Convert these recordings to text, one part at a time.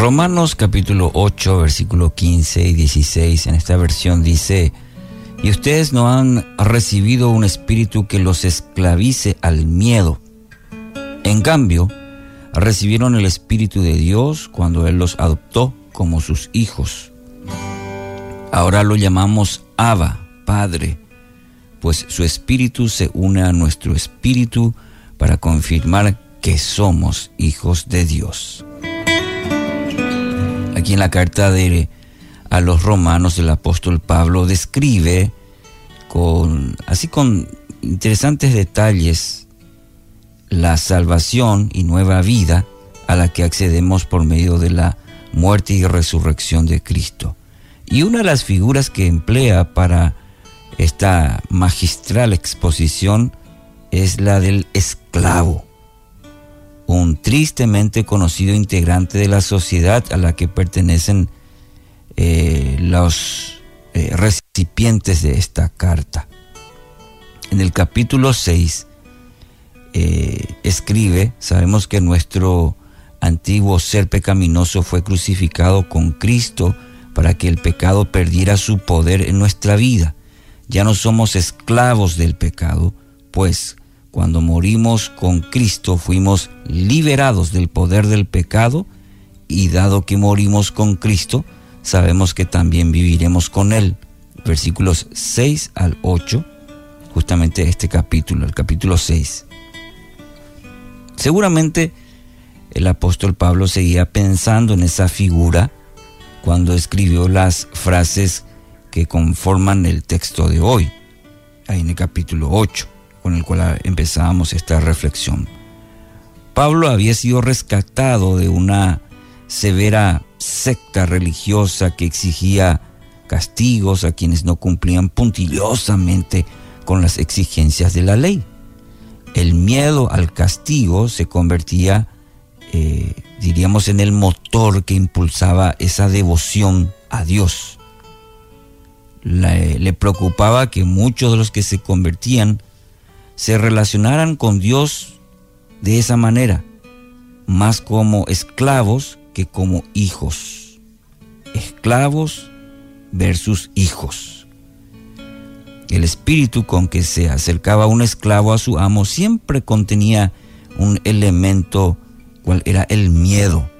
Romanos capítulo 8, versículo 15 y 16 en esta versión dice, y ustedes no han recibido un espíritu que los esclavice al miedo. En cambio, recibieron el espíritu de Dios cuando Él los adoptó como sus hijos. Ahora lo llamamos Abba, Padre, pues su espíritu se une a nuestro espíritu para confirmar que somos hijos de Dios. Aquí en la carta de a los romanos el apóstol Pablo describe con así con interesantes detalles la salvación y nueva vida a la que accedemos por medio de la muerte y resurrección de Cristo. Y una de las figuras que emplea para esta magistral exposición es la del esclavo, un tristemente conocido integrante de la sociedad a la que pertenecen eh, los eh, recipientes de esta carta. En el capítulo 6 eh, escribe, sabemos que nuestro antiguo ser pecaminoso fue crucificado con Cristo para que el pecado perdiera su poder en nuestra vida. Ya no somos esclavos del pecado, pues cuando morimos con Cristo fuimos liberados del poder del pecado y dado que morimos con Cristo, sabemos que también viviremos con Él. Versículos 6 al 8, justamente este capítulo, el capítulo 6. Seguramente el apóstol Pablo seguía pensando en esa figura cuando escribió las frases que conforman el texto de hoy, ahí en el capítulo 8, con el cual empezábamos esta reflexión. Pablo había sido rescatado de una severa secta religiosa que exigía castigos a quienes no cumplían puntillosamente con las exigencias de la ley. El miedo al castigo se convertía, eh, diríamos, en el motor que impulsaba esa devoción a Dios. le preocupaba que muchos de los que se convertían se relacionaran con Dios de esa manera, más como esclavos que como hijos. Esclavos versus hijos. El espíritu con que se acercaba un esclavo a su amo siempre contenía un elemento cual era el miedo.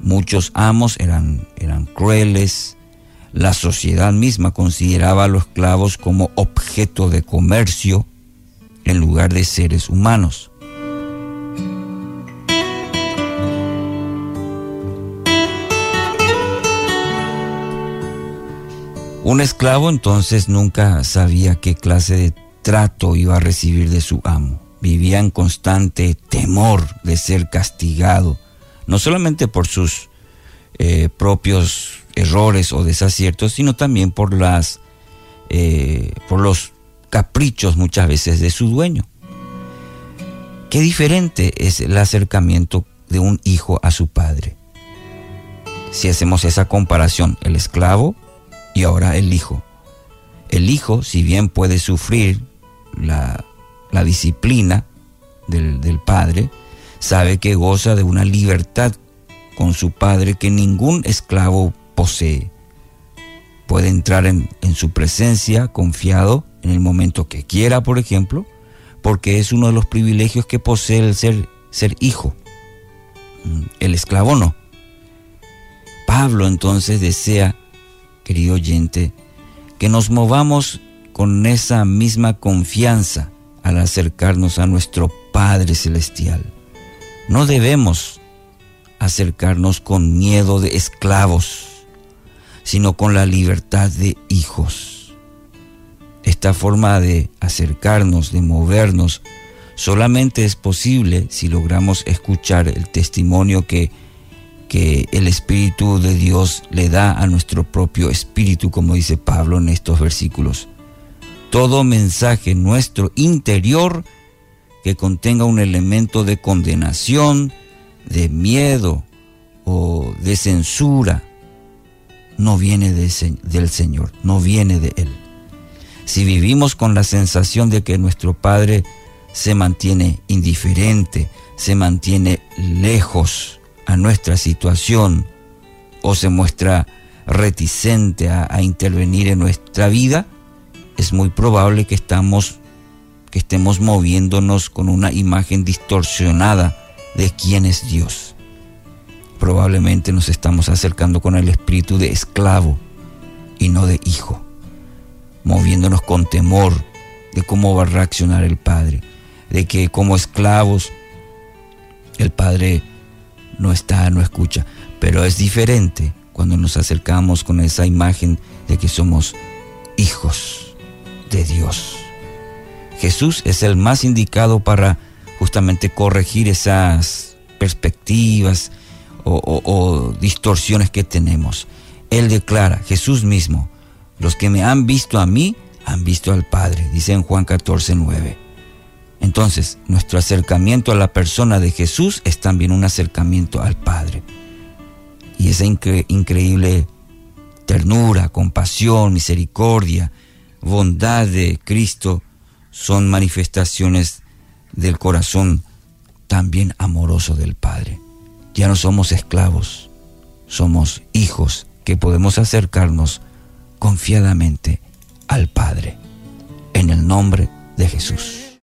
Muchos amos eran, eran crueles, la sociedad misma consideraba a los esclavos como objeto de comercio en lugar de seres humanos. Un esclavo entonces nunca sabía qué clase de trato iba a recibir de su amo. Vivía en constante temor de ser castigado, no solamente por sus eh, propios errores o desaciertos, sino también por las eh, por los caprichos muchas veces de su dueño. Qué diferente es el acercamiento de un hijo a su padre. Si hacemos esa comparación, el esclavo y ahora el hijo. El hijo, si bien puede sufrir la, disciplina del, del padre, sabe que goza de una libertad con su padre que ningún esclavo posee. Puede entrar en, en, su presencia confiado en el momento que quiera, por ejemplo, porque es uno de los privilegios que posee el ser, ser hijo. Mm, el esclavo no. Pablo entonces desea querido oyente, que nos movamos con esa misma confianza al acercarnos a nuestro Padre Celestial. No debemos acercarnos con miedo de esclavos, sino con la libertad de hijos. Esta forma de acercarnos, de movernos, solamente es posible si logramos escuchar el testimonio que que el Espíritu de Dios le da a nuestro propio espíritu, como dice Pablo en estos versículos. Todo mensaje nuestro interior que contenga un elemento de condenación, de miedo o de censura, no viene del Señor, no viene de Él. Si vivimos con la sensación de que nuestro Padre se mantiene indiferente, se mantiene lejos, a nuestra situación o se muestra reticente a, intervenir en nuestra vida, es muy probable que estamos que estemos moviéndonos con una imagen distorsionada de quién es Dios. Probablemente nos estamos acercando con el espíritu de esclavo y no de hijo, moviéndonos con temor de cómo va a reaccionar el Padre, de que como esclavos el Padre no está, no escucha, pero es diferente cuando nos acercamos con esa imagen de que somos hijos de Dios. Jesús es el más indicado para justamente corregir esas perspectivas o, distorsiones que tenemos. Él declara, Jesús mismo, los que me han visto a mí, han visto al Padre, dice en Juan 14, 9. Entonces, nuestro acercamiento a la persona de Jesús es también un acercamiento al Padre. Y esa increíble ternura, compasión, misericordia, bondad de Cristo son manifestaciones del corazón también amoroso del Padre. Ya no somos esclavos, somos hijos que podemos acercarnos confiadamente al Padre. En el nombre de Jesús.